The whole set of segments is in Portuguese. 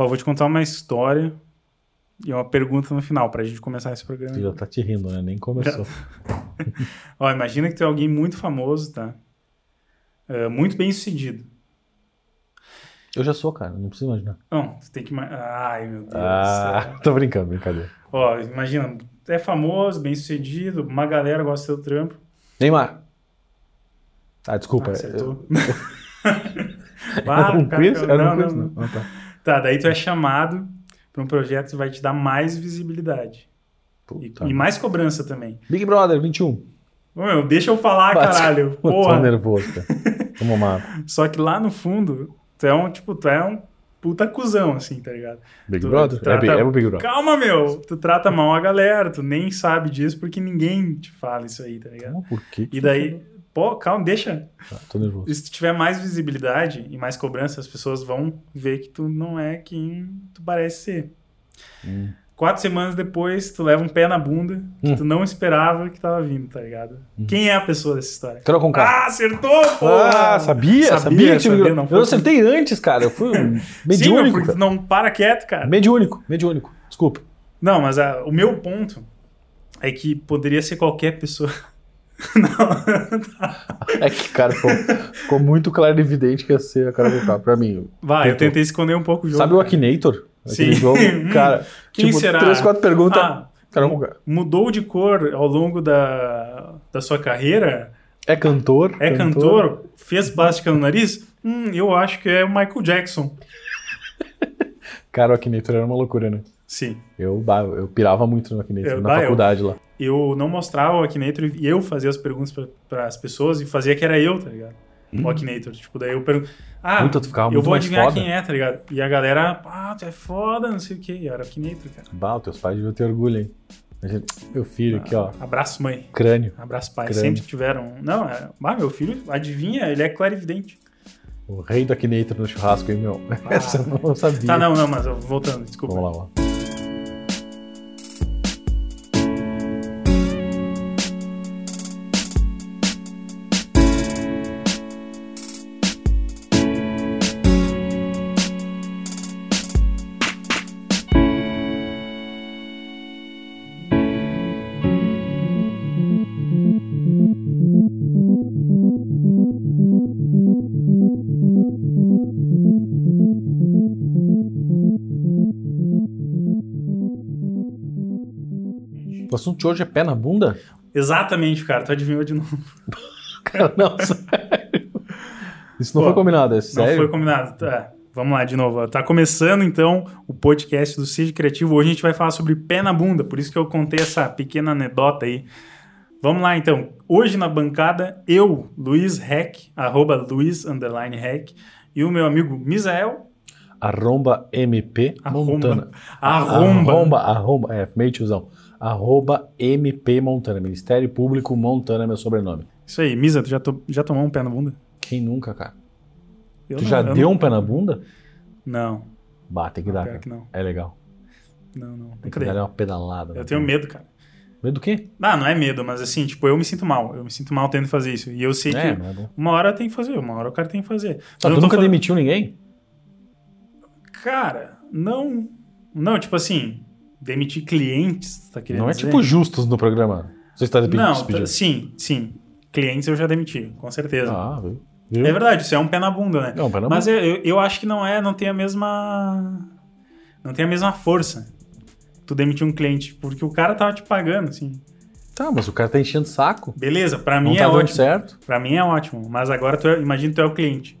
Ó, vou te contar uma história e uma pergunta no final pra gente começar esse programa. Já tá te rindo, né? Nem começou. Ó, imagina que tu é alguém muito famoso, tá? É, muito bem sucedido. Eu já sou, cara. Não precisa imaginar. Não, tu tem que. Ai, meu Deus. Ah, tô brincando, brincadeira. Ó, imagina, é famoso, bem sucedido, uma galera gosta do teu trampo. Neymar. Ah, desculpa. Ah, acertou. eu... Ah, um cara, quiz? Era não, um quiz? não, não. Ah, tá. Tá, daí tu é chamado pra um projeto que vai te dar mais visibilidade. E, e mais cobrança também. Big Brother 21. Ô, meu, deixa eu falar, Bate- caralho. Tô Porra. nervoso, cara. Vamos lá. Só que lá no fundo, tu é um, tipo, tu é um puta cuzão, assim, tá ligado? Big Tu- Brother? tu trata- É, é o Big Brother. Calma, meu. Tu trata mal a galera, tu nem sabe disso porque ninguém te fala isso aí, tá ligado? Calma, Por que que E daí, pô, calma, deixa. Tá, tô nervoso. Se tu tiver mais visibilidade e mais cobrança, as pessoas vão ver que tu não é quem tu parece ser. Hum. Quatro semanas depois, tu leva um pé na bunda que Hum. tu não esperava que tava vindo, tá ligado? Quem é a pessoa dessa história? Carol com K. Ah, acertou, pô! Ah, sabia? Sabia, Sabia, que sabia, não Eu acertei antes, cara. Eu fui um Sim, mediúnico. porque tu cara. não para quieto, cara. Mediúnico, mediúnico. Desculpa. Não, mas ah, o meu ponto é que poderia ser qualquer pessoa. não. É que, cara, ficou, ficou muito claro e evidente que ia ser a com K. Pra mim. Vai, eu Tentou. tentei esconder um pouco o jogo. Sabe o cara. Akinator? Sim. jogo, cara. quem tipo, será? três, quatro perguntas. Ah, mudou de cor ao longo da, da sua carreira? É cantor? É cantor? Fez plástica no nariz? Hum, eu acho que é o Michael Jackson. Cara, o Akinator era uma loucura, né? Sim. Eu, bah, eu pirava muito no Akinator, Eu- na bah, eu- faculdade lá. Eu não mostrava o Akinator e eu fazia as perguntas para as pessoas e fazia que era eu, tá ligado? O Akinator. Tipo, daí eu pergunto. Ah, Hum. Puta, eu vou adivinhar foda. quem é, tá ligado? E a galera, ah, tu é foda, não sei o quê. E era o Akinator, cara. Bah, teus pais deviam ter orgulho, hein? Meu filho aqui, ó. Abraço, mãe. Crânio. Abraço, pai. Crânio. Sempre tiveram. Não, é... ah, meu filho, adivinha, ele é clarividente. O rei do Akinator no churrasco, hein, meu? Essa eu não sabia. Tá, não, não, mas voltando, desculpa. Vamos lá, vamos O assunto de hoje é pé na bunda? Exatamente, cara, tu adivinhou de novo. Cara, não, sério. Isso não Pô, foi combinado, é Não sério? foi combinado. Tá, vamos lá de novo. Tá começando então o podcast do Seja Criativo. Hoje a gente vai falar sobre pé na bunda, por isso que eu contei essa pequena anedota aí. Vamos lá então. Hoje na bancada, eu, Luiz Heck, arroba Luiz underline Heck, e o meu amigo Misael, Arromba MP Arromba. Montana. Arromba. Arromba, arromba, é, meio tiozão. Arroba MP Montana. Ministério Público Montana é meu sobrenome. Isso aí, Misa, tu já, to- já tomou um pé na bunda? Quem nunca, cara? Eu tu não- já eu deu não- um pé na bunda? Não, Bah, tem que dar, pior cara. que não. É legal. Não, não. Tem que dar uma pedalada. Eu na tenho bunda. medo, cara. Medo do quê? Ah, não é medo, mas assim, tipo, eu me sinto mal. Eu me sinto mal tendo que fazer isso. E eu sei É, que não é uma hora tem que fazer, uma hora o cara tem que fazer. Mas Tá, tu nunca falando- demitiu ninguém? Cara, não. Não, tipo assim, demitir clientes, tá querendo Não é dizer? tipo justos no programa. Você está despedindo? Não, despedindo. sim, sim. Clientes eu já demiti, com certeza. Ah, viu? É verdade, isso é um pé na bunda, né? É um pé na Mas eu, eu, eu acho que não é, não tem a mesma. Não tem a mesma força. Tu demitir um cliente, porque o cara tava te pagando, assim. Tá, mas o cara tá enchendo o saco. Beleza, pra Não mim tá é ótimo. certo. Pra mim é ótimo, mas agora tu é, imagina tu é o cliente.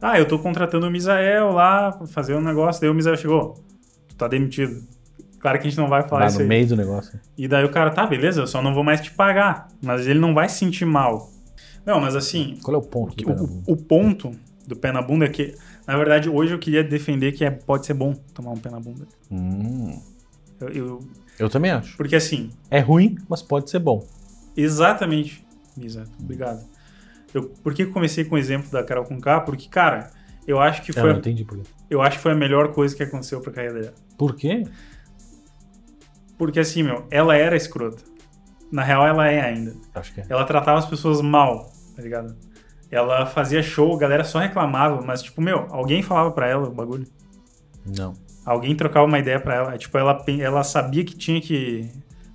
Ah, eu tô contratando o Misael lá pra fazer um negócio, daí o Misael chegou. Tu tá demitido. Claro que a gente não vai falar Lá isso no aí. meio do negócio. E daí o cara, tá, beleza, eu só não vou mais te pagar. Mas ele não vai se sentir mal. Não, mas assim, Qual é o ponto do o, pé na bunda? o ponto do pé na bunda é que, na verdade, hoje eu queria defender que é, pode ser bom tomar um pé na bunda. Hum, Eu- eu- eu também acho. porque assim, É ruim, mas pode ser bom. Exatamente, Misa. Obrigado. Eu, por que eu comecei com o exemplo da Carol com K? Porque, cara, eu acho que Eu foi, não a- entendi por quê. eu acho que foi a melhor coisa que aconteceu pra carreira dela. Por quê? Porque assim, meu, ela era escrota. Na real, ela é ainda. Acho que é. Ela tratava as pessoas mal, tá ligado? Ela fazia show, a galera só reclamava, mas tipo, meu, alguém falava pra ela o bagulho. Não. Alguém trocava uma ideia pra ela. Tipo, ela, ela sabia que tinha que.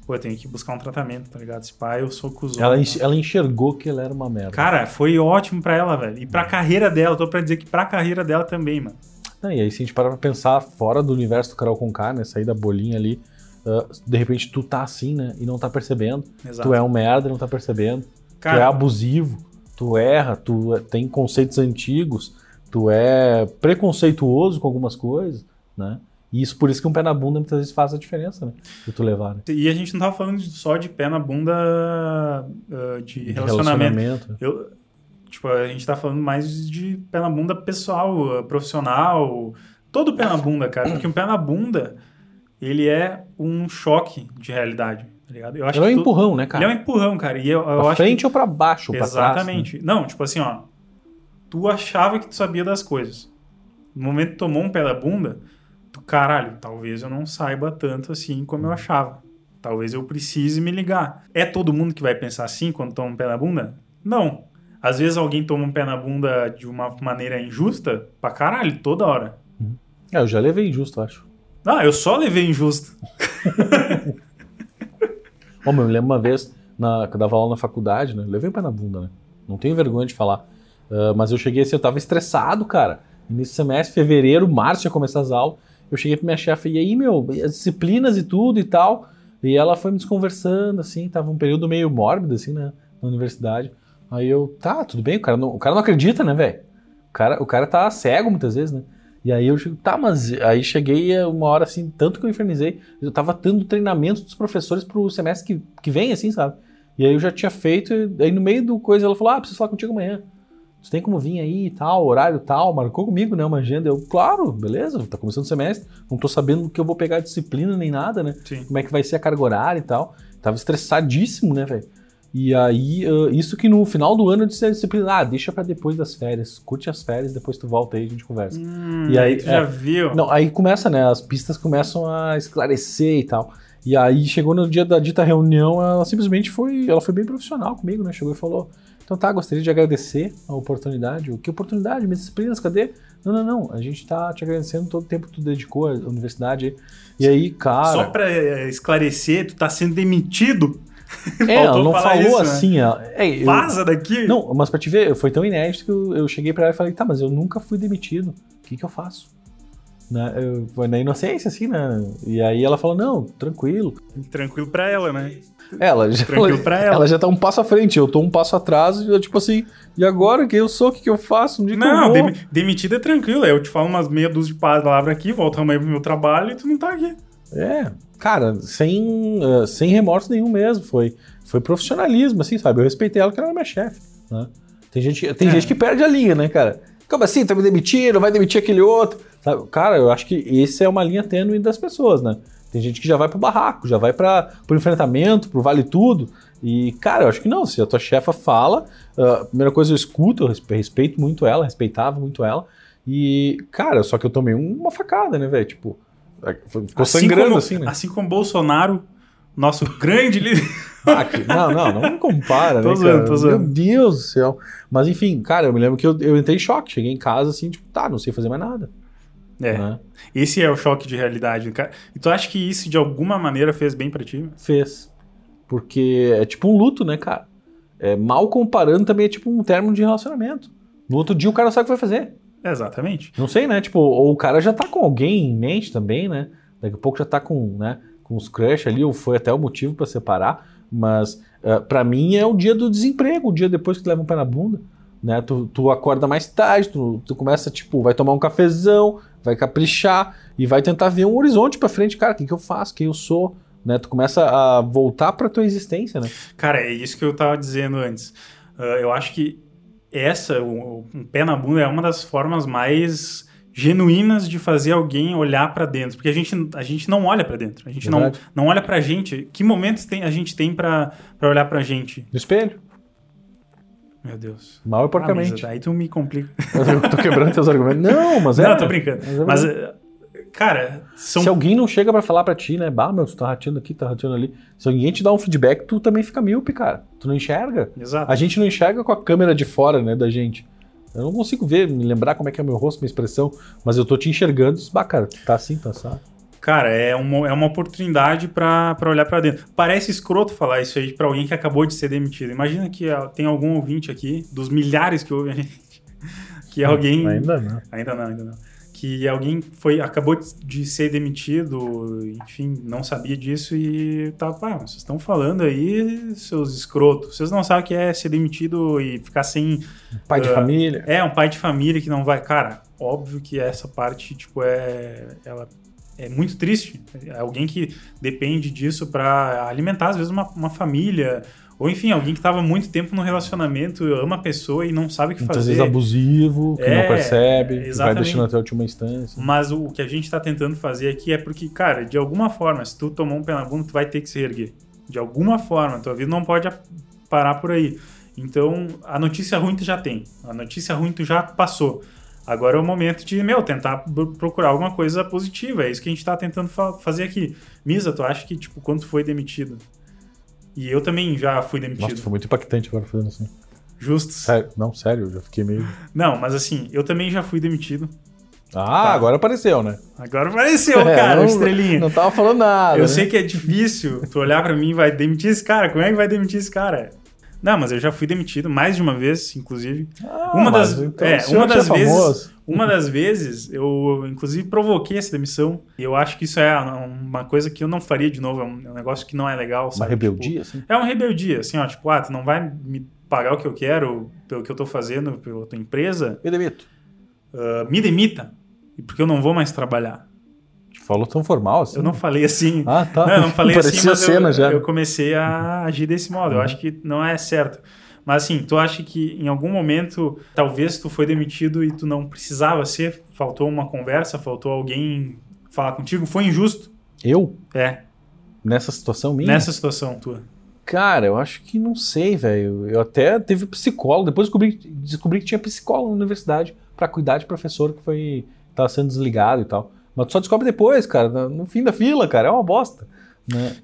Pô, eu tenho que buscar um tratamento, tá ligado? Esse pai, eu sou cuzão. Ela, né? enx- ela enxergou que ela era uma merda. Cara, foi ótimo pra ela, velho. E pra carreira dela, tô pra dizer que pra carreira dela também, mano. Não, e aí, se a gente parar pra pensar fora do universo do Carol Conká, né? Sair da bolinha ali, ah, de repente tu tá assim, né? E não tá percebendo. Exato. Tu é um merda e não tá percebendo. tu é Cara, abusivo, tu erra, tu é- tem conceitos antigos, tu é preconceituoso com algumas coisas, né? E isso por isso que um pé na bunda muitas vezes faz a diferença, né? De tu levar, né? e a gente não tava falando só de pé na bunda ah, de De relacionamento. Eu, tipo, a gente tá falando mais de pé na bunda pessoal, profissional, todo pé na bunda, cara. Porque um pé na bunda, ele é um choque de realidade, tá ligado? Eu acho Ele é um que tu- empurrão, né, cara? Ele é um empurrão, cara. E eu, eu pra frente ou pra baixo, que... pra trás. né? Exatamente. Não, tipo assim, ó. Tu achava que tu sabia das coisas. No momento que tomou um pé na bunda, tu, caralho, talvez eu não saiba tanto assim como eu achava. Talvez eu precise me ligar. É todo mundo que vai pensar assim quando toma um pé na bunda? Não. Às vezes alguém toma um pé na bunda de uma maneira injusta pra caralho, toda hora. É, eu já levei injusto, acho. Ah, eu só levei injusto. Meu, eu lembro uma vez, na, que eu dava aula na faculdade, né? Levei o pé na bunda, né? Não tenho vergonha de falar. Ah, mas eu cheguei assim, eu tava estressado, cara. Início do semestre, fevereiro, março ia começar as aulas. Eu cheguei pra minha chefe, e aí, meu, as disciplinas e tudo e tal. E ela foi me desconversando, assim, tava um período meio mórbido, assim, né? Na universidade. Aí eu, tá, tudo bem, o cara não, o cara não acredita, né, velho? O cara, o cara tá cego muitas vezes, né? E aí eu chego, tá, mas aí cheguei uma hora assim, tanto que eu infernizei, eu tava tendo treinamento dos professores pro semestre que, que vem, assim, sabe? E aí eu já tinha feito, e aí no meio do coisa ela falou: Ah, preciso falar contigo amanhã. Você tem como vir aí e tal, horário tal, marcou comigo, né? Uma agenda. Eu, claro, beleza, tá começando o semestre, não tô sabendo que eu vou pegar disciplina nem nada, né? Sim. Como é que vai ser a carga horária e tal. Tava estressadíssimo, né, velho? E aí, ah, isso que no final do ano eu disse a disciplina, ah, deixa pra depois das férias, curte as férias, depois tu volta aí e a gente conversa. Hum, E aí, tu já é. viu? Não, aí começa, né? As pistas começam a esclarecer e tal. E aí chegou no dia da dita reunião, ela simplesmente foi, ela foi bem profissional comigo, né? Chegou e falou: "Então tá, gostaria de agradecer a oportunidade. O que oportunidade? Minhas disciplinas, cadê?" Não, não, não. A gente tá te agradecendo todo o tempo que tu dedicou à universidade. aí." E aí, cara, Só pra eh, esclarecer, tu tá sendo demitido? É, ela não falou isso, né? assim, ela, é, eu- Vaza daqui! Não, mas pra te ver, foi tão inédito que eu, eu cheguei pra ela e falei, tá, mas eu nunca fui demitido. O que que eu faço? Né? Eu, foi na inocência, assim, né? E aí ela falou, não, tranquilo. Tranquilo pra ela, né? Ela já, Tranquilo pra ela. ela já tá um passo à frente, eu tô um passo atrás, e eu, tipo assim, e agora quem eu sou, o que que eu faço? Que eu Não, vou... demitido é tranquilo. Eu te falo umas meia dúzia de palavras aqui, volto amanhã pro meu trabalho e tu não tá aqui. É, cara, sem, eh, sem remorso nenhum mesmo, foi, foi profissionalismo, assim, sabe? Eu respeitei ela, que ela era minha chefe, né? Tem, gente, tem É. gente que perde a linha, né, cara? Como assim, tá me demitindo, vai demitir aquele outro, sabe? Cara, eu acho que esse é uma linha tênue das pessoas, né? Tem gente que já vai pro barraco, já vai para pro enfrentamento, pro vale tudo, e, cara, eu acho que não, se a tua chefa fala, ah, a primeira coisa eu escuto, eu respe- respeito muito ela, respeitava muito ela, e, cara, só que eu tomei uma facada, né, velho? Tipo, ficou sangrando como, assim, né? Assim como Bolsonaro, nosso grande líder. Ah, não, não, não me compara, Tô né, zoando, tô zoando. Meu Deus do céu. Mas enfim, cara, eu me lembro que eu, eu entrei em choque. Cheguei em casa assim, tipo, tá, não sei fazer mais nada. É, né? esse é o choque de realidade. cara. E tu acha que isso de alguma maneira fez bem pra ti? Fez. Porque é tipo um luto, né, cara? É, mal comparando também é tipo um término de relacionamento. No outro dia o cara sabe o que vai fazer. Exatamente. Não sei, né? Tipo, ou o cara já tá com alguém em mente também, né? Daqui a pouco já tá com, né, com os crush ali, ou foi até o motivo pra separar. Mas uh, para mim é o dia do desemprego, o dia depois que tu leva um pé na bunda. Né? Tu, tu acorda mais tarde, tu, tu começa, tipo, vai tomar um cafezão, vai caprichar e vai tentar ver um horizonte pra frente, cara, o que, que eu faço, quem eu sou, né? Tu começa a voltar pra tua existência, né? Cara, é isso que eu tava dizendo antes. Ah, eu acho que essa, o, um pé na bunda, é uma das formas mais genuínas de fazer alguém olhar pra dentro. Porque a gente, a gente não olha pra dentro. A gente não, Verdade. não olha pra gente. Que momentos tem, a gente tem pra pra olhar pra gente? No espelho, Meu Deus. mal e Ah, porcamente. mas aí tu me complica. eu tô quebrando teus argumentos. Não, mas é. não, tô brincando. Mas é Mas, cara, são Se alguém não chega pra falar pra ti, né? Bah, meu, tu tá rateando aqui, tá rateando ali. Se alguém te dá um feedback, tu também fica míope, cara. Tu não enxerga. Exato. A gente não enxerga com a câmera de fora, né, da gente. Eu não consigo ver, me lembrar como é que é meu rosto, minha expressão, mas eu tô te enxergando bah, cara, tá assim, tá sabe? Cara, é uma, é uma oportunidade pra pra olhar pra dentro. Parece escroto falar isso aí pra alguém que acabou de ser demitido. Imagina que tem algum ouvinte aqui, dos milhares que ouvem a gente, que alguém. Ainda não. Ainda não, ainda não. Que alguém foi, acabou de ser demitido, enfim, não sabia disso e tá, pá, vocês estão falando aí, seus escrotos. Vocês não sabem o que é ser demitido e ficar sem. Pai de Ah, família. É, um pai de família que não vai. Cara, óbvio que essa parte, tipo, é. Ela é muito triste. É alguém que depende disso pra alimentar, às vezes, uma, uma família. Ou, enfim, alguém que tava muito tempo no relacionamento, ama a pessoa e não sabe o que Muitas fazer. vezes abusivo, que É, não percebe, que vai deixando até a última instância. Mas o, que a gente tá tentando fazer aqui é porque, cara, de alguma forma, se tu tomar um pé na bunda, tu vai ter que se erguer. De alguma forma, tua vida não pode parar por aí. Então, a notícia ruim tu já tem. A notícia ruim tu já passou. Agora é o momento de, meu, tentar procurar alguma coisa positiva. É isso que a gente tá tentando fa- fazer aqui. Misa, tu acha que, tipo, quando tu foi demitido? E eu também já fui demitido. Nossa, foi muito impactante agora fazendo assim. Justo. Sério, não, sério, eu já fiquei meio. Não, mas assim, eu também já fui demitido. Ah, Tá. agora apareceu, né? Agora apareceu, É, cara, não, estrelinha. Não tava falando nada. Eu né? sei que é difícil tu olhar pra mim e vai demitir esse cara. Como é que vai demitir esse cara? Não, mas eu já fui demitido mais de uma vez, inclusive. Ah, uma das, então é, uma das é vezes, famoso. uma das vezes eu inclusive provoquei essa demissão. E eu acho que isso é uma coisa que eu não faria de novo, é um é um negócio que não é legal, Uma sabe? rebeldia, assim. Tipo, é uma rebeldia, assim, ó, tipo, ah, tu não vai me pagar o que eu quero pelo que eu tô fazendo pela tua empresa, Me demito. ah, me demita, porque eu não vou mais trabalhar. Falou tão formal assim. Eu não falei assim, Ah, tá. Não, eu não falei assim, Parecia mas cena eu, já. eu comecei a agir desse modo. Eu acho que não é certo. Mas assim, tu acha que em algum momento, talvez tu foi demitido e tu não precisava ser? Faltou uma conversa, faltou alguém falar contigo? Foi injusto? Eu? É, Nessa situação minha? nessa situação tua. Cara, eu acho que não sei, velho. Eu até teve psicólogo. Depois descobri, descobri que tinha psicólogo na universidade pra cuidar de professor que foi tava sendo desligado e tal. Mas tu só descobre depois, cara, no- fim da fila, cara. É uma bosta. Né?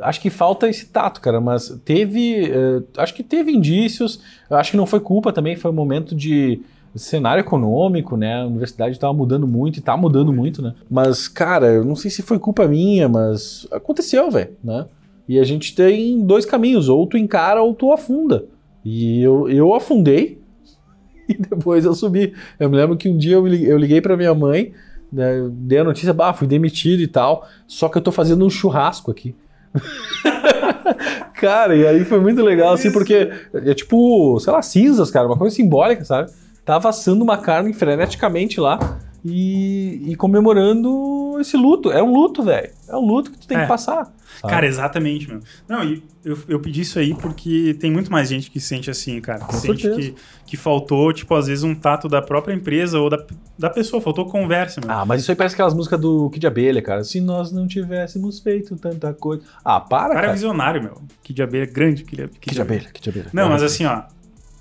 Acho que falta esse tato, cara. Mas teve. eh, acho que teve indícios. Acho que não foi culpa também. Foi um momento de cenário econômico, né? A universidade tava mudando muito e tá mudando muito, né? Mas, cara, eu não sei se foi culpa minha, mas aconteceu, velho, né? E a gente tem dois caminhos, ou tu encara ou tu afunda. E eu, eu afundei e depois eu subi. Eu me lembro que um dia eu liguei, pra minha mãe, né, dei a notícia, bah, fui demitido e tal, só que eu tô fazendo um churrasco aqui. cara, e aí foi muito legal, assim, porque é tipo, sei lá, cinzas, cara, uma coisa simbólica, sabe? Tava assando uma carne freneticamente lá e, e comemorando esse luto. É um luto, velho. É um luto que tu tem É. que passar. sabe? Cara, exatamente, meu. Não, e eu, eu pedi isso aí porque tem muito mais gente que se sente assim, cara. Que Com sente certeza. que, que faltou, tipo, às vezes um tato da própria empresa ou da, da pessoa, faltou conversa, meu. Ah, mas isso aí parece aquelas músicas do Kid Abelha, cara. Se nós não tivéssemos feito tanta coisa. Ah, para, cara é cara. visionário, meu. De abelha grande, que de, Kid Abelha, Kid Abelha. Não, mas assim, ó,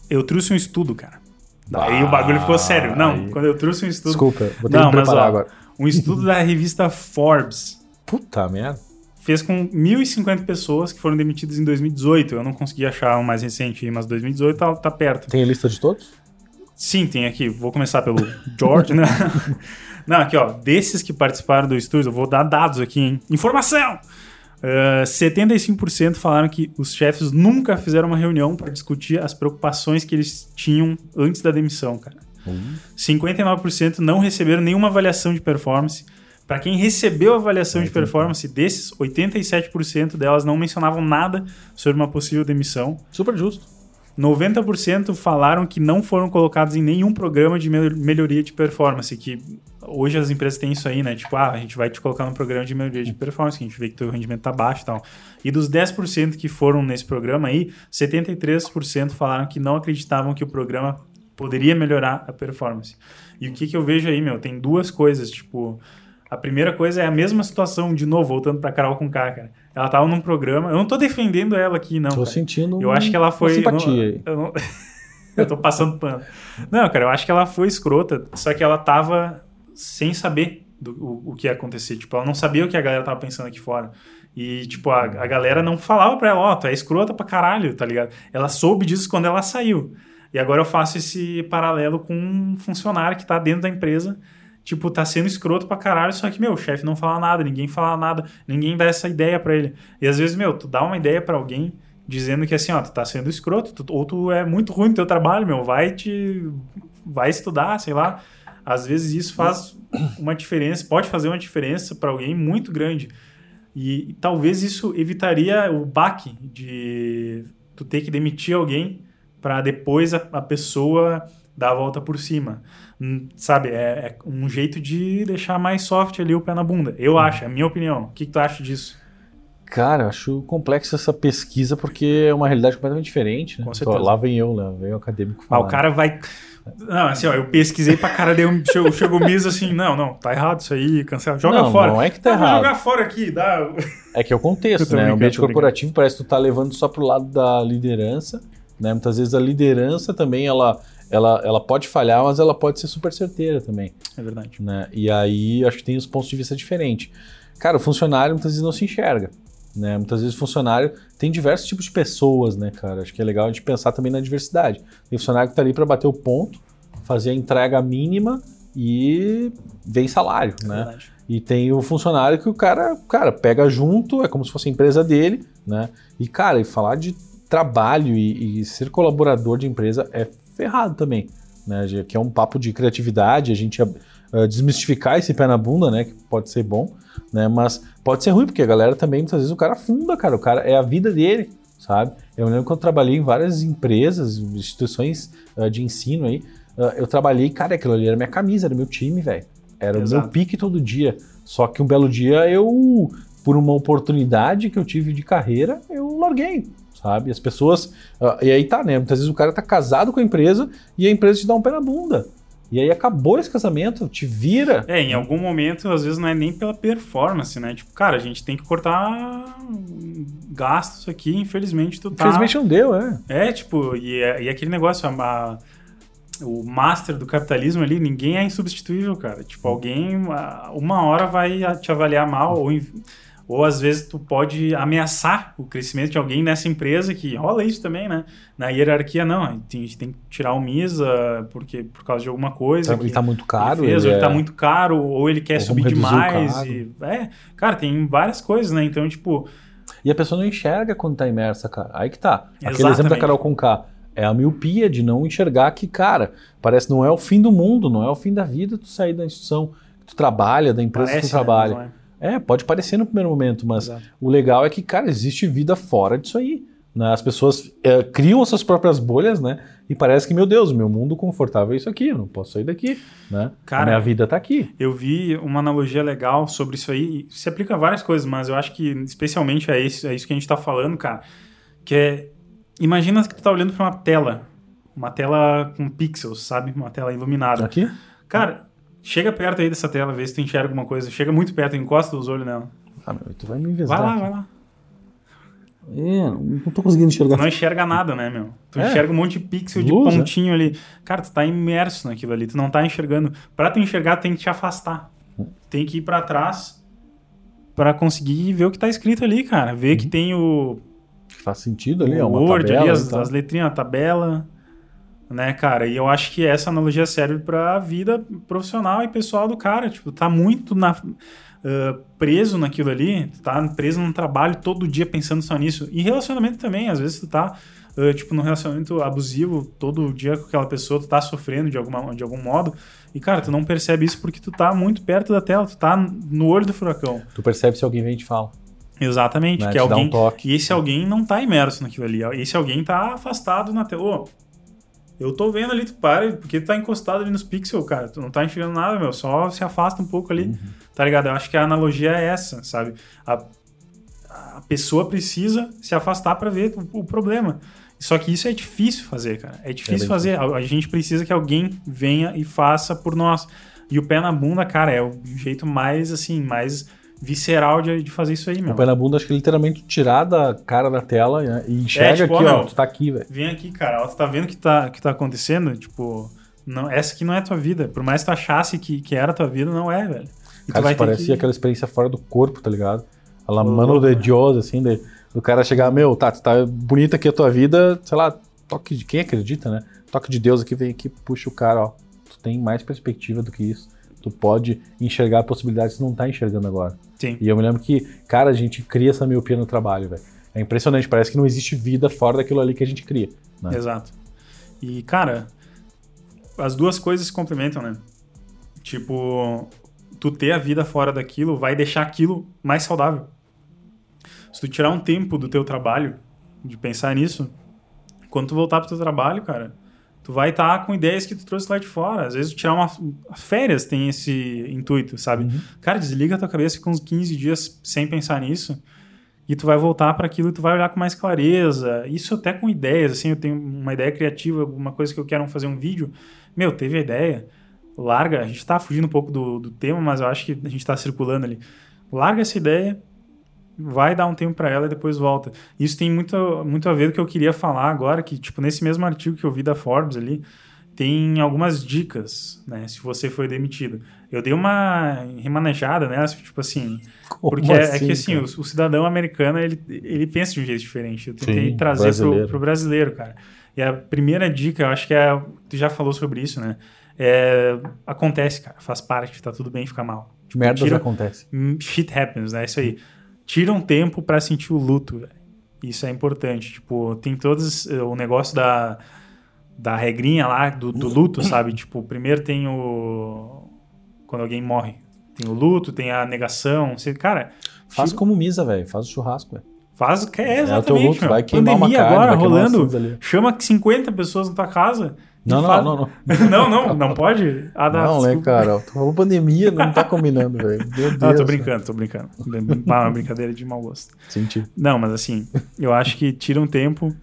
eu trouxe um estudo, cara. Daí o bagulho ficou sério. Não, aí- quando eu trouxe um estudo. Desculpa, vou ter Não, que mas preparar ó, agora. Um estudo da revista Forbes Puta merda. fez com 1.050 pessoas que foram demitidas em 2018. Eu não consegui achar um mais recente, mas 2018 tá, tá perto. Tem a lista de todos? Sim, tem aqui. Vou começar pelo George, né? Não, aqui, ó. Desses que participaram do estudo, eu vou dar dados aqui, hein? Informação! Uh, 75% falaram que os chefes nunca fizeram uma reunião para discutir as preocupações que eles tinham antes da demissão, cara. 59% não receberam nenhuma avaliação de performance. Para quem recebeu a avaliação de performance desses, 87% delas não mencionavam nada sobre uma possível demissão. Super justo. 90% falaram que não foram colocados em nenhum programa de mel- melhoria de performance, que hoje as empresas têm isso aí, né? Tipo, ah, a gente vai te colocar num programa de melhoria de performance, que a gente vê que teu rendimento tá baixo e tal. E dos 10% que foram nesse programa aí, 73% falaram que não acreditavam que o programa poderia melhorar a performance. E o que que eu vejo aí, meu? Tem duas coisas, tipo... A primeira coisa é a mesma situação, de novo, voltando pra Carol com K, cara. Ela tava num programa... Eu não tô defendendo ela aqui, não, Tô cara. sentindo Eu acho que ela foi. uma simpatia aí. Eu, não, eu, tô passando pano. Não, cara, eu acho que ela foi escrota, só que ela tava sem saber do, o, o que ia acontecer. Tipo, ela não sabia o que a galera tava pensando aqui fora. E, tipo, a, a galera não falava pra ela, ó, tu é escrota pra caralho, tá ligado? Ela soube disso quando ela saiu. E agora eu faço esse paralelo com um funcionário que tá dentro da empresa, tipo, tá sendo escroto pra caralho, só que, meu, o chefe não fala nada, ninguém fala nada, ninguém dá essa ideia para ele. E às vezes, meu, tu dá uma ideia para alguém dizendo que assim, ó, tu tá sendo escroto, tu, ou tu é muito ruim no teu trabalho, meu, vai te vai estudar, sei lá. Às vezes isso faz uma diferença, pode fazer uma diferença para alguém muito grande. E, e, talvez isso evitaria o baque de tu ter que demitir alguém para depois a, a, pessoa dar a volta por cima. Hum, sabe, é, é, um jeito de deixar mais soft ali o pé na bunda. Eu acho, é a minha opinião. O que, que tu acha disso? Cara, eu acho complexo essa pesquisa porque é uma realidade completamente diferente. Né? Com certeza. Lá vem eu, né? Vem o acadêmico falar. Ah, o cara vai. Não, assim, ó, eu pesquisei pra cara, deu, chegou, chegou o Miso assim, não, não, tá errado isso aí, cancela, joga não, fora. Não é que tá ah, errado. jogar fora aqui, dá. É que é o contexto, né? O ambiente corporativo parece que tu tá levando só pro lado da liderança, né? Muitas vezes a liderança também, ela, ela, ela pode falhar, mas ela pode ser super certeira também. É verdade. Né? E aí, acho que tem os pontos de vista diferentes. Cara, o funcionário muitas vezes não se enxerga. Né? Muitas vezes funcionário tem diversos tipos de pessoas, né, cara? Acho que é legal a gente pensar também na diversidade. Tem funcionário que está ali para bater o ponto, fazer a entrega mínima e vem salário, é né? Verdade. E tem o funcionário que o cara, cara pega junto, é como se fosse a empresa dele, né? E cara, e falar de trabalho e, e ser colaborador de empresa é ferrado também, né? Que é um papo de criatividade, a gente uh, desmistificar esse pé na bunda, né? Que pode ser bom, né? Mas pode ser ruim, porque a galera também, muitas vezes, o cara funda, cara. O cara é a vida dele, sabe? Eu lembro que eu trabalhei em várias empresas, instituições uh, de ensino aí. Uh, eu trabalhei, cara, aquilo ali era minha camisa, era meu time, velho. Era Exato. o meu pique todo dia. Só que um belo dia eu, por uma oportunidade que eu tive de carreira, eu larguei, sabe? As pessoas. Uh, e aí tá, né? Muitas vezes o cara tá casado com a empresa e a empresa te dá um pé na bunda. E aí acabou esse casamento, te vira. É, em algum momento, às vezes não é nem pela performance, né? Tipo, cara, a gente tem que cortar gastos aqui, infelizmente tu tá... Infelizmente não deu, é. É, tipo, e, é, e aquele negócio, a, o master do capitalismo ali, ninguém é insubstituível, cara. Tipo, alguém uma hora vai te avaliar mal ou ou às vezes tu pode ameaçar o crescimento de alguém nessa empresa que rola isso também, né? Na hierarquia, não, a gente tem que tirar o Misa porque, por causa de alguma coisa. Ele tá muito caro. Ele, fez, ele, ou ele tá é... muito caro, ou ele quer ou subir demais. E, é, cara, tem várias coisas, né? Então, tipo. E a pessoa não enxerga quando tá imersa, cara. Aí que tá. Aquele Exatamente. exemplo da Carol Conká. É a miopia de não enxergar que, cara, parece não é o fim do mundo, não é o fim da vida tu sair da instituição que tu trabalha, da empresa parece, que tu trabalha. Né? É, pode parecer no primeiro momento, mas Exato. o legal é que, cara, existe vida fora disso aí. Né? As pessoas é, criam suas próprias bolhas, né? E parece que, meu Deus, meu mundo confortável é isso aqui, eu não posso sair daqui, né? Cara, a minha vida tá aqui. Eu vi uma analogia legal sobre isso aí, se aplica a várias coisas, mas eu acho que especialmente é isso, é isso que a gente tá falando, cara, que é, imagina que tu tá olhando para uma tela, uma tela com pixels, sabe? Uma tela iluminada. Aqui? Cara, Chega perto aí dessa tela, vê se tu enxerga alguma coisa. Chega muito perto, encosta os olhos nela. Ah, meu, tu vai me envezar. Vai lá, aqui. vai lá. É, não tô conseguindo enxergar. Tu não enxerga nada, né, meu? Tu é. enxerga um monte de pixel Luz, de é. pontinho é? ali. Cara, tu tá imerso naquilo ali, tu não tá enxergando. Pra tu enxergar, tu tem que te afastar. Tem que ir para trás para conseguir ver o que tá escrito ali, cara. Ver uhum. que tem o. Faz sentido ali, o é uma Word tabela ali, as, as letrinhas, a tabela né, cara? E eu acho que essa analogia serve para a vida profissional e pessoal do cara. Tipo, tá muito na, uh, preso naquilo ali, tá preso num trabalho todo dia pensando só nisso. E relacionamento também, às vezes tu tá, uh, tipo, num relacionamento abusivo todo dia com aquela pessoa, tu tá sofrendo de, alguma, de algum modo. E, cara, tu não percebe isso porque tu tá muito perto da tela, tu tá no olho do furacão. Tu percebe se alguém vem e te fala. Exatamente, né? que alguém. Um. E esse alguém não tá imerso naquilo ali. Esse alguém tá afastado na tela. Oh, eu tô vendo ali, tu para, porque tu tá encostado ali nos pixels, cara. Tu não tá enxergando nada, meu. Só se afasta um pouco ali, uhum. tá ligado? Eu acho que a analogia é essa, sabe? A, a pessoa precisa se afastar para ver o, o, problema. Só que isso é difícil fazer, cara. É difícil é fazer. A, a, gente precisa que alguém venha e faça por nós. E o pé na bunda, cara, é o jeito mais, assim, mais visceral de, de fazer isso aí, meu. O pé na bunda, acho que literalmente tirar da cara da tela né, e enxerga é, tipo, aqui, ó, ó, tu tá aqui, velho. Vem aqui, cara, ó, tu tá vendo o que tá, que tá acontecendo? Tipo, não, essa aqui não é a tua vida. Por mais que tu achasse que, que era a tua vida, não é, velho. E cara, isso parecia que... aquela experiência fora do corpo, tá ligado? A mano de Dios, assim, de, do cara chegar, meu, tá, tá bonita aqui a tua vida, sei lá, toque de quem acredita, né? Toque de Deus aqui vem aqui, puxa o cara, ó. Tu tem mais perspectiva do que isso. Tu pode enxergar possibilidades que tu não tá enxergando agora. Sim. E eu me lembro que, cara, a gente cria essa miopia no trabalho, velho. É impressionante, parece que não existe vida fora daquilo ali que a gente cria. Né? Exato. E, cara, as duas coisas se complementam, né? Tipo, tu ter a vida fora daquilo vai deixar aquilo mais saudável. Se tu tirar um tempo do teu trabalho, de pensar nisso, quando tu voltar pro teu trabalho, cara, tu vai estar tá com ideias que tu trouxe lá de fora. Às vezes tirar uma férias tem esse intuito, sabe? Uhum. Cara, desliga a tua cabeça, fica uns 15 dias sem pensar nisso e tu vai voltar para aquilo e tu vai olhar com mais clareza. Isso até com ideias, assim, eu tenho uma ideia criativa, alguma coisa que eu quero fazer um vídeo. Meu, teve a ideia, larga, a gente tá fugindo um pouco do, do tema, mas eu acho que a gente tá circulando ali. Larga essa ideia, vai dar um tempo para ela e depois volta. Isso tem muito, muito a ver com o que eu queria falar agora, que, tipo, nesse mesmo artigo que eu vi da Forbes ali, tem algumas dicas, né, se você foi demitido. Eu dei uma remanejada nessa, tipo assim, Como porque assim, é, que assim, assim o, o, cidadão americano, ele, ele pensa de um jeito diferente. Eu tentei Sim, trazer brasileiro. Pro, pro brasileiro, cara. E a primeira dica, eu acho que é, tu já falou sobre isso, né, é, acontece, cara, faz parte, tá tudo bem ficar mal. Tipo, Merdas tira, acontece. Shit happens, né, isso aí tira um tempo para sentir o luto. Véio. Isso é importante. Tipo, tem todos eh, o negócio da, da regrinha lá do, do luto, sabe? Tipo, primeiro tem o quando alguém morre. Tem o luto, tem a negação. Você, cara, faz tira... como misa, velho. Faz o churrasco, velho. Faz, é, exatamente. É o teu luto, vai queimar Pandemia uma carne, agora rolando. Chama 50 pessoas na tua casa não, não, não, não, não. não, não, pode? Ah, não, né, cara? Tu falou pandemia, não tá combinando, velho. Meu Deus. Não, tô brincando, tô brincando. Uma brincadeira de mau gosto. Senti. Não, mas assim, eu acho que tira um tempo,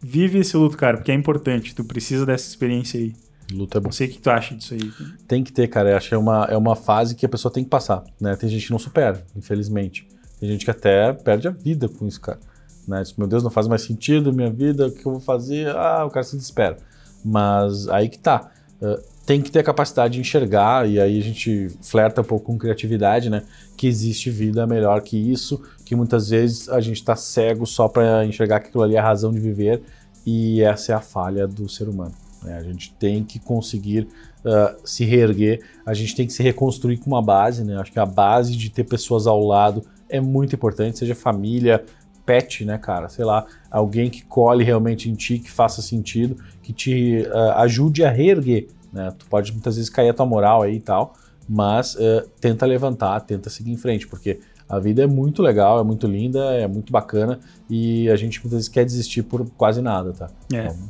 vive esse luto, cara, porque é importante. Tu precisa dessa experiência aí. Luta é bom. Não sei o que tu acha disso aí. Tem que ter, cara. Eu acho que é uma, é uma fase que a pessoa tem que passar, né? Tem gente que não supera, infelizmente. Tem gente que até perde a vida com isso, cara. Né? Diz, meu Deus, não faz mais sentido minha vida, o que eu vou fazer? Ah, o cara se desespera. Mas aí que tá. Uh, tem que ter a capacidade de enxergar, e aí a gente flerta um pouco com criatividade, né? Que existe vida melhor que isso, que muitas vezes a gente está cego só para enxergar que aquilo ali é a razão de viver, e essa é a falha do ser humano. Né? A gente tem que conseguir uh, se reerguer, a gente tem que se reconstruir com uma base, né? Acho que a base de ter pessoas ao lado é muito importante, seja família, pet, né, cara? Sei lá, alguém que colhe realmente em ti, que faça sentido, que te uh, ajude a reerguer, né? Tu pode muitas vezes cair a tua moral aí e tal, mas uh, tenta levantar, tenta seguir em frente, porque a vida é muito legal, é muito linda, é muito bacana e a gente muitas vezes quer desistir por quase nada, tá? É. Então,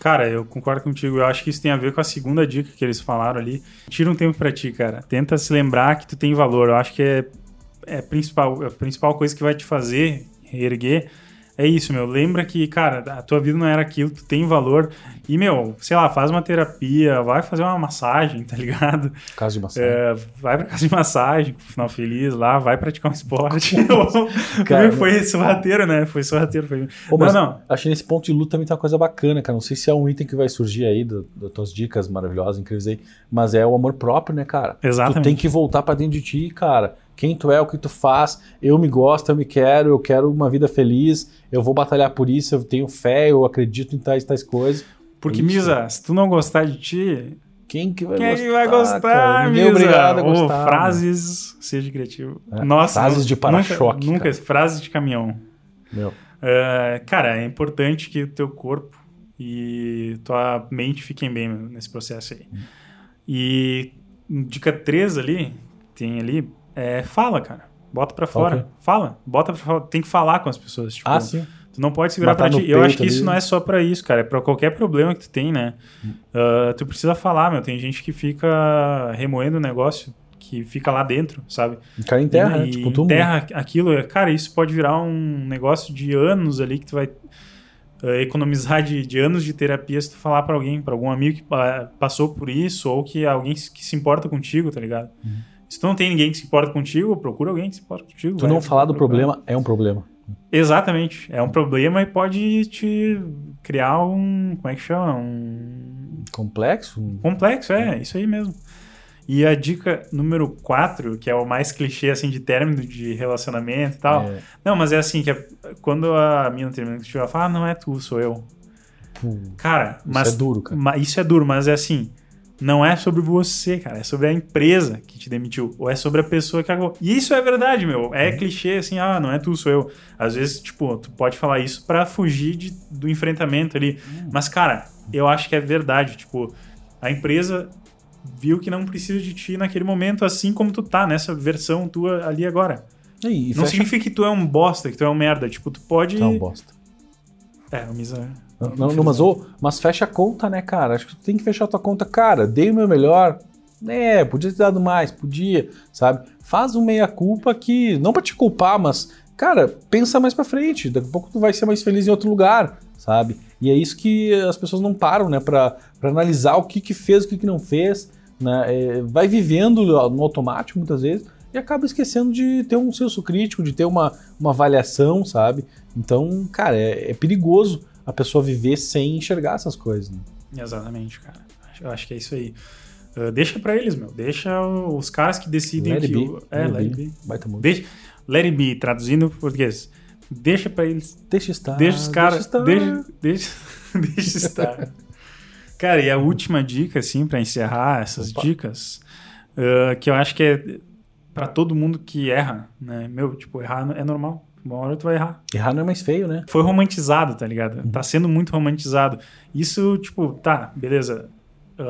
Cara, eu concordo contigo. Eu acho que isso tem a ver com a segunda dica que eles falaram ali. Tira um tempo para ti, cara. Tenta se lembrar que tu tem valor. Eu acho que é, é principal, a principal coisa que vai te fazer reerguer, é isso, meu. Lembra que, cara, a tua vida não era aquilo, tu tem valor. E, meu, sei lá, faz uma terapia, vai fazer uma massagem, tá ligado? Casa de massagem. É, vai pra casa de massagem, final feliz lá, vai praticar um esporte. cara, foi sorrateiro, né? Foi sorrateiro. Foi... Pô, não, não. Acho que nesse ponto de luta também tá uma coisa bacana, cara. Não sei se é um item que vai surgir aí das tuas dicas maravilhosas, incríveis aí, mas é o amor próprio, né, cara? Exatamente. Tu tem que voltar pra dentro de ti, cara quem tu é, o que tu faz, eu me gosto, eu me quero, eu quero uma vida feliz, eu vou batalhar por isso, eu tenho fé, eu acredito em tais tais coisas. Porque, isso. Misa, se tu não gostar de ti, quem que vai Quem gostar? Quem vai gostar, Ninguém Misa? obrigado a gostar. Frases, seja criativo. É, Nossa, frases de para-choque. Nunca, nunca frases de caminhão. Meu. Uh, cara, é importante que o teu corpo e tua mente fiquem bem nesse processo aí. Hum. E dica 3 ali, tem ali, é, fala, cara. Bota pra fora. Okay. Fala. Bota pra fora. Tem que falar com as pessoas. Tipo, ah, sim. Tu não pode segurar Matar pra ti. Eu acho que ali. isso não é só pra isso, cara. É pra qualquer problema que tu tem, né? Uh, tu precisa falar, meu. Tem gente que fica remoendo o negócio, que fica lá dentro, sabe? Cai em terra, e, né? tipo túmulo. Terra aquilo. Cara, isso pode virar um negócio de anos ali que tu vai uh, economizar de, de, anos de terapia se tu falar para alguém, para algum amigo que uh, passou por isso ou que alguém que se importa contigo, tá ligado? Uhum. Se tu não tem ninguém que se importa contigo, procura alguém que se importa contigo. Tu não falar do problema é um problema. Exatamente. É um problema e pode te criar um. Como é que chama? Um. Complexo? Complexo, é, isso aí mesmo. E a dica número 4, que é o mais clichê assim de término de relacionamento e tal. É. Não, mas é assim, que é, quando a mina termina contigo, ela fala, ah, não é tu, sou eu. tipo. Cara, Isso mas é duro, cara. isso é duro, mas é assim, não é sobre você, cara, é sobre a empresa que te demitiu, ou é sobre a pessoa que acabou. E isso é verdade, meu. Uhum. É clichê assim, ah, não é tu, sou eu. Às vezes, tipo, tu pode falar isso pra fugir de- do enfrentamento ali. Uhum. Mas, cara, eu acho que é verdade, tipo, a empresa viu que não precisa de ti naquele momento, assim como tu tá nessa versão tua ali agora. E não fecha significa que tu é um bosta, que tu é um merda. Tipo, tu pode. Tá uma bosta. É, o Misa. Não, não, mas, ô, mas fecha a conta, né, cara? Acho que tu tem que fechar a tua conta. Cara, dei o meu melhor. É, podia ter dado mais, podia, sabe? Faz um meia-culpa que, não pra te culpar, mas, cara, pensa mais pra frente. Daqui a pouco tu vai ser mais feliz em outro lugar, sabe? E é isso que as pessoas não param, né, pra analisar o que que fez, o que que não fez, né? É, vai vivendo no automático muitas vezes e acaba esquecendo de ter um senso crítico, de ter uma, uma avaliação, sabe? Então, cara, é, é perigoso a pessoa viver sem enxergar essas coisas. Né? Exatamente, cara. Acho- Eu acho que é isso aí. Uh, deixa pra eles, meu. Deixa os caras que decidem Let que. be. o- É, Let let be. Baita música. Deixa, let it be, traduzindo pro português. Deixa pra eles. Deixa estar. deixa os caras. Deixa, deixa, deixa estar. Cara, e a última dica, assim, pra encerrar essas Opa. dicas, uh, que eu acho que é pra todo mundo que erra, né? Meu, tipo, errar é normal. Uma hora tu vai errar. Errar não é mais feio, né? foi romantizado, tá ligado? Tá sendo muito romantizado. Isso, tipo, tá, beleza.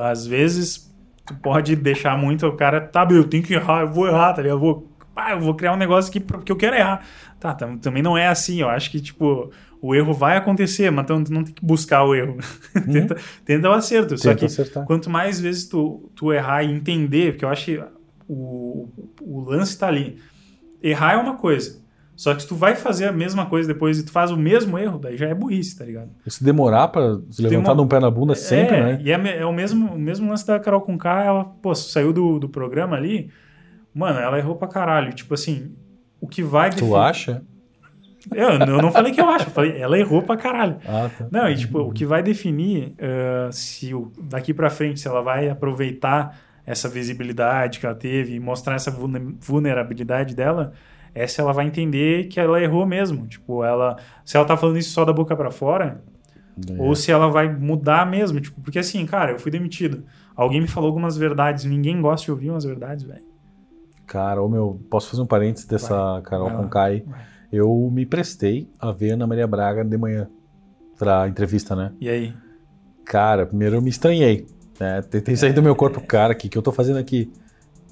Às vezes tu pode deixar muito o cara, tá, eu tenho que errar, eu vou errar, tá ligado? Eu vou, pá, eu vou criar um negócio aqui porque eu quero errar. Tá, tam- também não é assim. Eu acho que, tipo, o erro vai acontecer, mas tu não tem que buscar o erro. tenta, tenta o acerto. Só Tenta que acertar. quanto mais vezes tu, tu errar e entender, porque eu acho que o, o lance tá ali. Errar é uma coisa. Só que se tu vai fazer a mesma coisa depois e tu faz o mesmo erro, daí já é burrice, tá ligado? Se demorar pra se levantar de um pé na bunda sempre, é, né? E é, é o, mesmo, o mesmo lance da Carol com K, ela, pô, saiu do, do programa ali, mano, ela errou pra caralho. Tipo assim, o que vai Tu definir- acha? Eu, eu não falei que eu acho, eu falei, ela errou pra caralho. Ah, tá. Não, e tipo, o que vai definir ah, se o- daqui pra frente, se ela vai aproveitar essa visibilidade que ela teve e mostrar essa vulne- vulnerabilidade dela, é se ela vai entender que ela errou mesmo. Tipo, ela. Se ela tá falando isso só da boca pra fora, É. ou se ela vai mudar mesmo. Tipo, porque assim, cara, eu fui demitido. Alguém me falou algumas verdades, ninguém gosta de ouvir umas verdades, velho. Cara, ô meu, posso fazer um parênteses dessa Vai, Carol. Conkai? Eu me prestei a ver Ana Maria Braga de manhã pra entrevista, né? E aí? Cara, primeiro eu me estranhei, né? Tentei sair do meu corpo, cara, o que, que eu tô fazendo aqui?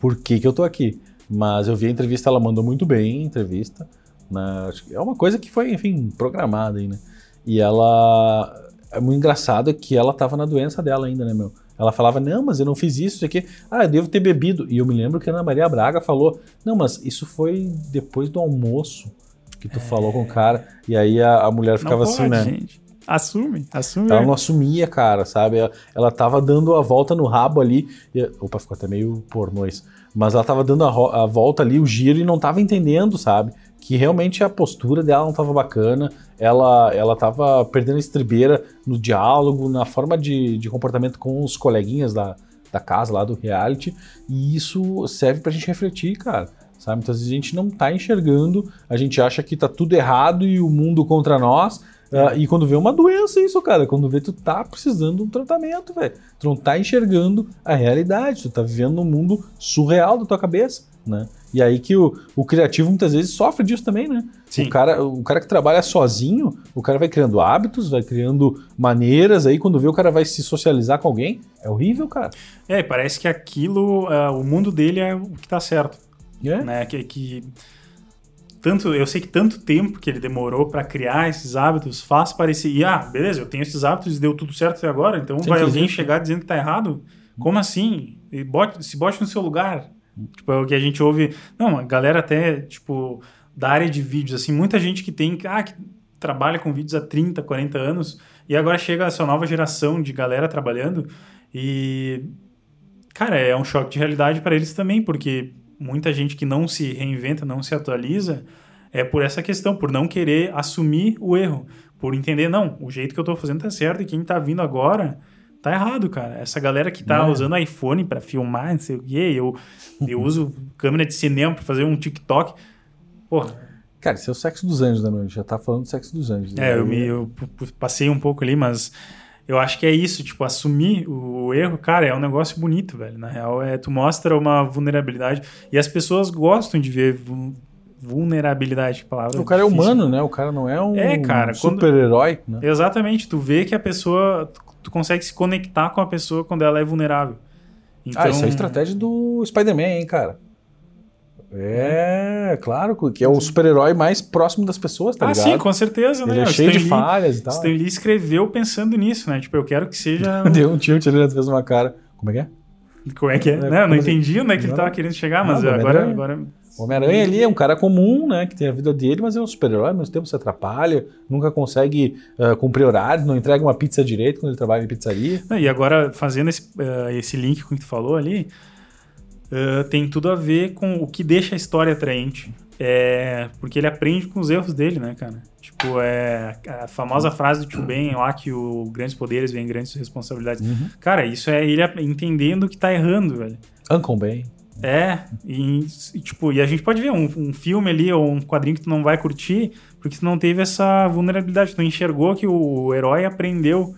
Por que, que eu tô aqui? Mas eu vi a entrevista, ela mandou muito bem a entrevista. Né? É uma coisa que foi, enfim, programada aí, né? E ela. É muito engraçado que ela tava na doença dela ainda, né, meu? Ela falava, não, mas eu não fiz isso, isso aqui. Ah, eu devo ter bebido. E eu me lembro que a Ana Maria Braga falou, não, mas isso foi depois do almoço que tu falou com o cara. E aí a, a mulher ficava assim, pode, né? gente. Assume, assume. Ela não assumia, cara, sabe? Ela, ela tava dando a volta no rabo ali. e- opa, ficou até meio pornô isso. Mas ela tava dando a, a volta ali, o giro, e não tava entendendo, sabe? Que realmente a postura dela não tava bacana. Ela, ela tava perdendo a estribeira no diálogo, na forma de, de comportamento com os coleguinhas da, da casa lá do reality. E isso serve pra gente refletir, cara. Sabe? Muitas vezes a gente não tá enxergando, a gente acha que tá tudo errado e o mundo contra nós. Ah, e quando vê uma doença, isso, cara. Quando vê, tu tá precisando de um tratamento, velho. Tu não tá enxergando a realidade. Tu tá vivendo num mundo surreal da tua cabeça, né? E aí que o, o criativo muitas vezes sofre disso também, né? Sim. O cara, o cara que trabalha sozinho, o cara vai criando hábitos, vai criando maneiras. Aí quando vê, o cara vai se socializar com alguém. É horrível, cara. É, parece que aquilo, ah, o mundo dele é o que tá certo. É? né? Que, que tanto eu sei que tanto tempo que ele demorou pra criar esses hábitos faz parecer, e, ah, beleza, eu tenho esses hábitos e deu tudo certo até agora, então Sim, vai alguém existe. chegar dizendo que tá errado? Como assim? E bote, se bote no seu lugar. Tipo, é o que a gente ouve. Não, a galera até, tipo, da área de vídeos, assim, muita gente que tem, ah, que trabalha com vídeos há 30, 40 anos, e agora chega essa nova geração de galera trabalhando, e Cara, é um choque de realidade para eles também, porque muita gente que não se reinventa, não se atualiza, é por essa questão, por não querer assumir o erro, por entender, não, o jeito que eu tô fazendo tá certo e quem tá vindo agora tá errado, cara. Essa galera que tá É. usando iPhone para filmar, não sei o quê, eu, eu uso câmera de cinema para fazer um TikTok. Porra, Cara, isso é o sexo dos anjos, né, meu? A gente já tá falando do sexo dos anjos. é, eu, me, eu p- p- passei um pouco ali, mas eu acho que é isso, tipo, assumir o erro, cara, é um negócio bonito, velho. Na real, é tu mostra uma vulnerabilidade e as pessoas gostam de ver vu- vulnerabilidade, palavra. O cara é difícil. humano, né? O cara não é um É, super-herói, né? Exatamente, tu vê que a pessoa, tu, tu consegue se conectar com a pessoa quando ela é vulnerável. Então, Ah, isso é a estratégia do Spider-Man, hein, cara? É, claro, que é o super-herói mais próximo das pessoas, tá ah, ligado? sim, com certeza, né? Ele é cheio de Stan Lee- falhas e tal. Stan Lee escreveu pensando nisso, né? Tipo, eu quero que seja. Deu um tilt ali, fez uma cara. Como é que é? Como é que é? É, Não, eu não como entendi onde é que ele tava querendo chegar, mas agora, Homem-Aranha. agora. Homem-Aranha ali é um cara comum, né? Que tem a vida dele, mas é um super-herói, ao mesmo tempo se atrapalha, nunca consegue ah, cumprir horário, não entrega uma pizza direito quando ele trabalha em pizzaria. E agora, fazendo esse, eh, esse link com o que tu falou ali, eh, tem tudo a ver com o que deixa a história atraente. É, porque ele aprende com os erros dele, né, cara? Tipo, é a famosa frase do Tio Ben lá que o grandes poderes vêm grandes responsabilidades. Cara, isso é ele entendendo que tá errando, velho. Uncle Ben. É, e, e, tipo, e a gente pode ver um, um filme ali ou um quadrinho que tu não vai curtir porque tu não teve essa vulnerabilidade, tu não enxergou que o herói aprendeu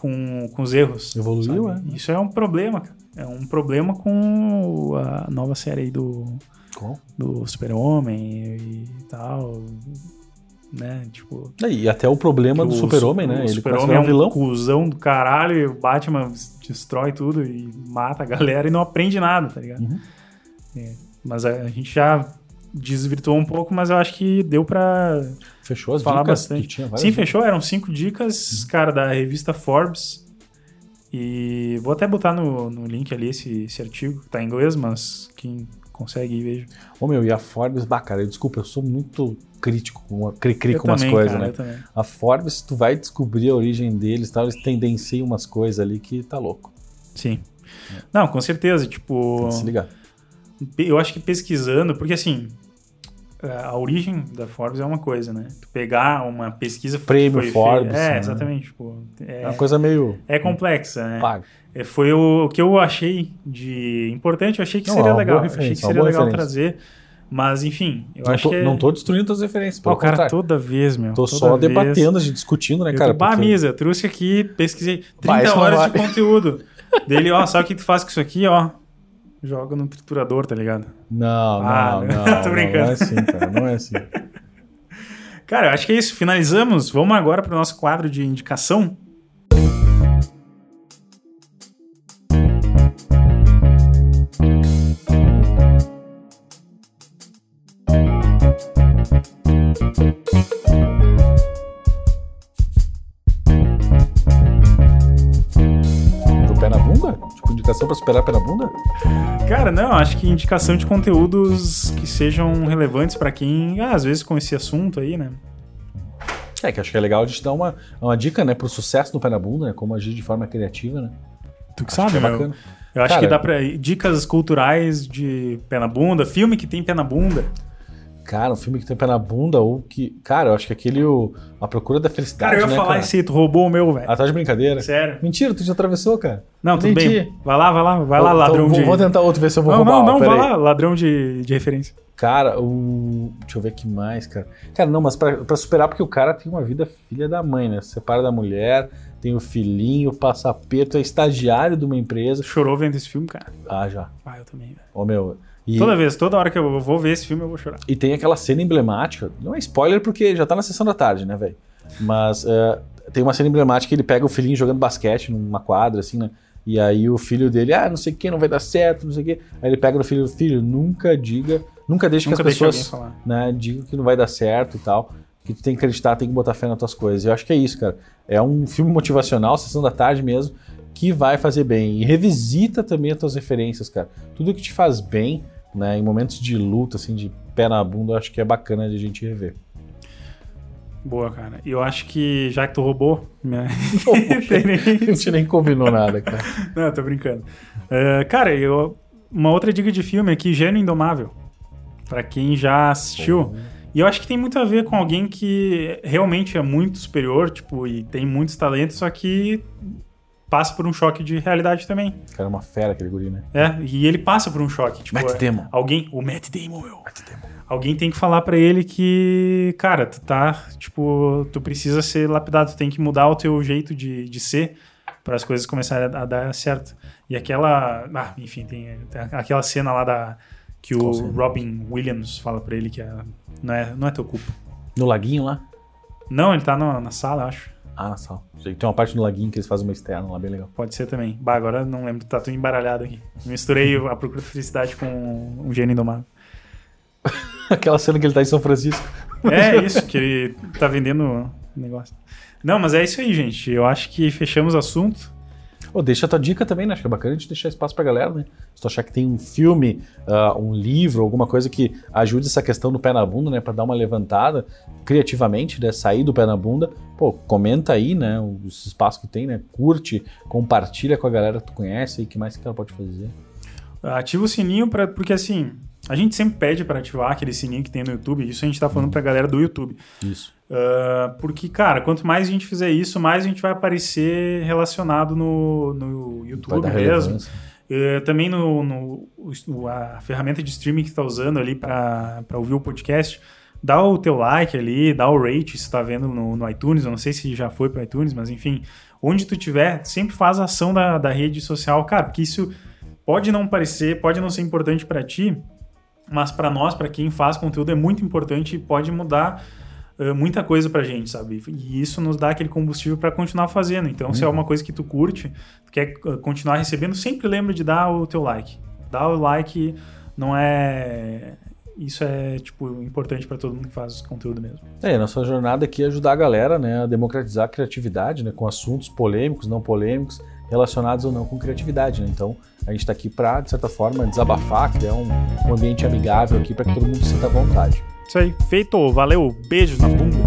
com, com os erros. Evoluiu, sabe? é. Isso é um problema, cara. É um problema com a nova série aí do, Qual? do Super-Homem e tal, né? Tipo... E até o problema do super-homem, su- né? O super-homem virar é um um vilão. cuzão do caralho e o Batman destrói tudo e mata a galera e não aprende nada, tá ligado? Uhum. É, mas a, a gente já desvirtuou um pouco, mas eu acho que deu pra Fechou as falar bastante. que tinha várias Sim, dicas. fechou. Eram cinco dicas, cara, da revista Forbes. E vou até botar no, no link ali esse, esse artigo, tá em inglês, mas quem consegue veja. Ô meu, e a Forbes, bah, cara, desculpa, eu sou muito crítico com, uma- cri-cri Eu com umas coisas, né? A Forbes, tu vai descobrir a origem deles, tal, eles tendenciam umas coisas ali que tá louco. Sim. Não, com certeza, tipo... Tem que se ligar. eu acho que pesquisando, porque assim, a origem da Forbes é uma coisa, né? Tu pegar uma pesquisa Prêmio Forbes, feita- É, né? exatamente. Tipo, É, é, uma coisa meio é complexa, né? paga. É, Foi o, o que eu achei de importante, eu achei que Não, seria é legal. achei que uma seria legal referência. trazer. Mas, enfim, eu Não acho tô, que. é- não tô destruindo as referências, Pô, cara contrário. toda vez, meu. Tô só vez. debatendo, a gente discutindo, né, Eu cara? tô, bah, porque- Misa, trouxe aqui, pesquisei 30 Vai, horas de conteúdo. Dele, ó, sabe o que tu faz com isso aqui, ó? Joga no triturador, tá ligado? Não, não, Ah, não. tô não, brincando. Não é assim, cara, não é assim. Cara, eu acho que é isso. Finalizamos. Vamos agora para o nosso quadro de indicação. Pé na bunda? Cara, não, acho que indicação de conteúdos que sejam relevantes para quem, ah, às vezes, com esse assunto aí, né? É, que acho que é legal a gente dar uma, uma dica, né, pro sucesso do pé na bunda, né? Como agir de forma criativa, né? Tu que Acho sabe, que é meu. Eu acho Cara, que dá pra. Dicas culturais de pé na bunda, filme que tem pé na bunda. Cara, um filme que tem pé na bunda ou que. Cara, eu acho que aquele. O, a Procura da Felicidade. Cara, eu ia né, falar cara? aí, tu roubou o meu, velho. Ah, tá de brincadeira. Sério. Mentira, tu já atravessou, cara. Não, tudo Entendi. bem. Vai lá, vai lá, vai lá, Então, ladrão vou, de. Vou tentar outro, ver se eu vou não, roubar. não, ó, não, pera vai aí. lá, ladrão de, de referência. Cara, o. Deixa eu ver aqui mais, cara. Cara, não, mas pra, pra superar, porque o cara tem uma vida filha da mãe, né? Se separa da mulher, tem o filhinho, passa aperto, é estagiário de uma empresa. Chorou vendo esse filme, cara? Ah, já. Ah, eu também, velho. Ó, meu. E, Toda vez, toda hora que eu vou ver esse filme, eu vou chorar. e tem aquela cena emblemática. Não é spoiler, porque já tá na sessão da tarde, né, velho? Mas é, tem uma cena emblemática que ele pega o filhinho jogando basquete numa quadra, assim, né? E aí o filho dele, ah, não sei o que, não vai dar certo, não sei o que. Aí ele pega no filho, filho, nunca diga, nunca deixe Nunca que as pessoas né, digam que não vai dar certo e tal. Que tu tem que acreditar, tem que botar fé nas tuas coisas. Eu acho que é isso, cara. É um filme motivacional, sessão da tarde mesmo, que vai fazer bem. E revisita também as tuas referências, cara. Tudo que te faz bem, né, em momentos de luta, assim, de pé na bunda, eu acho que é bacana de a gente rever. Boa, cara. E eu acho que, já que tu roubou minha A gente nem combinou nada, cara. Não, tô brincando. É, cara, eu, uma outra dica de filme aqui, Gênio Indomável. Pra quem já assistiu. E eu acho que tem muito a ver com alguém que realmente é muito superior, tipo, e tem muitos talentos, só que passa por um choque de realidade também. O cara é uma fera, aquele guri, né? É, e ele passa por um choque. Tipo, Matt Damon. Alguém. O Matt Damon, meu. Alguém tem que falar pra ele que, cara, tu tá, tipo, tu precisa ser lapidado, tu tem que mudar o teu jeito de, de ser para as coisas começarem a, a dar certo. E aquela. Ah, enfim, tem, tem aquela cena lá da. Que o? Robin Williams fala pra ele que é, não, é, não é teu culpa. No laguinho lá? Não, ele tá na, na sala, acho. Ah, sala. Tem uma parte no laguinho que eles fazem uma externa lá, bem legal. Pode ser também. Bah, agora não lembro, tá tudo embaralhado aqui. Misturei a Procura da Felicidade com um gênio indomável. Aquela cena que ele tá em São Francisco. É isso, que ele tá vendendo o negócio. Não, mas é isso aí, gente. Eu acho que fechamos o assunto. Ô, deixa a tua dica também, né? Acho que é bacana a gente deixar espaço pra galera, né? Se tu achar que tem um filme, ah, um livro, alguma coisa que ajude essa questão do pé na bunda, né? Pra dar uma levantada criativamente, né? Sair do pé na bunda, pô, comenta aí, né? Os espaços que tem, né? Curte, compartilha com a galera que tu conhece e que mais que ela pode fazer. Ativa o sininho, pra, porque assim, a gente sempre pede para ativar aquele sininho que tem no YouTube. Isso a gente tá falando pra galera do YouTube. Isso. Ah, porque, cara, quanto mais a gente fizer isso, mais a gente vai aparecer relacionado no, no YouTube mesmo. Eh, também no, no- a ferramenta de streaming que tu tá usando ali para ouvir o podcast, dá o teu like ali, dá o rate se tá vendo no, no iTunes, eu não sei se já foi para iTunes, mas enfim, onde tu tiver, sempre faz a ação da, da rede social, cara, porque isso pode não parecer, pode não ser importante para ti, mas para nós, para quem faz conteúdo é muito importante e pode mudar eh, muita coisa pra gente, sabe? E isso nos dá aquele combustível para continuar fazendo. Então, se é uma coisa que tu curte, tu quer eh, continuar recebendo, sempre lembra de dar o teu like. Dar o like não é isso é tipo importante para todo mundo que faz conteúdo mesmo. É, nossa jornada aqui é ajudar a galera, né, a democratizar a criatividade, né, com assuntos polêmicos, não polêmicos, relacionados ou não com criatividade, né? Então, a gente está aqui para, de certa forma, desabafar, criar um, um ambiente amigável aqui para que todo mundo se sinta à vontade. Isso aí, feito, valeu, beijos na bunda.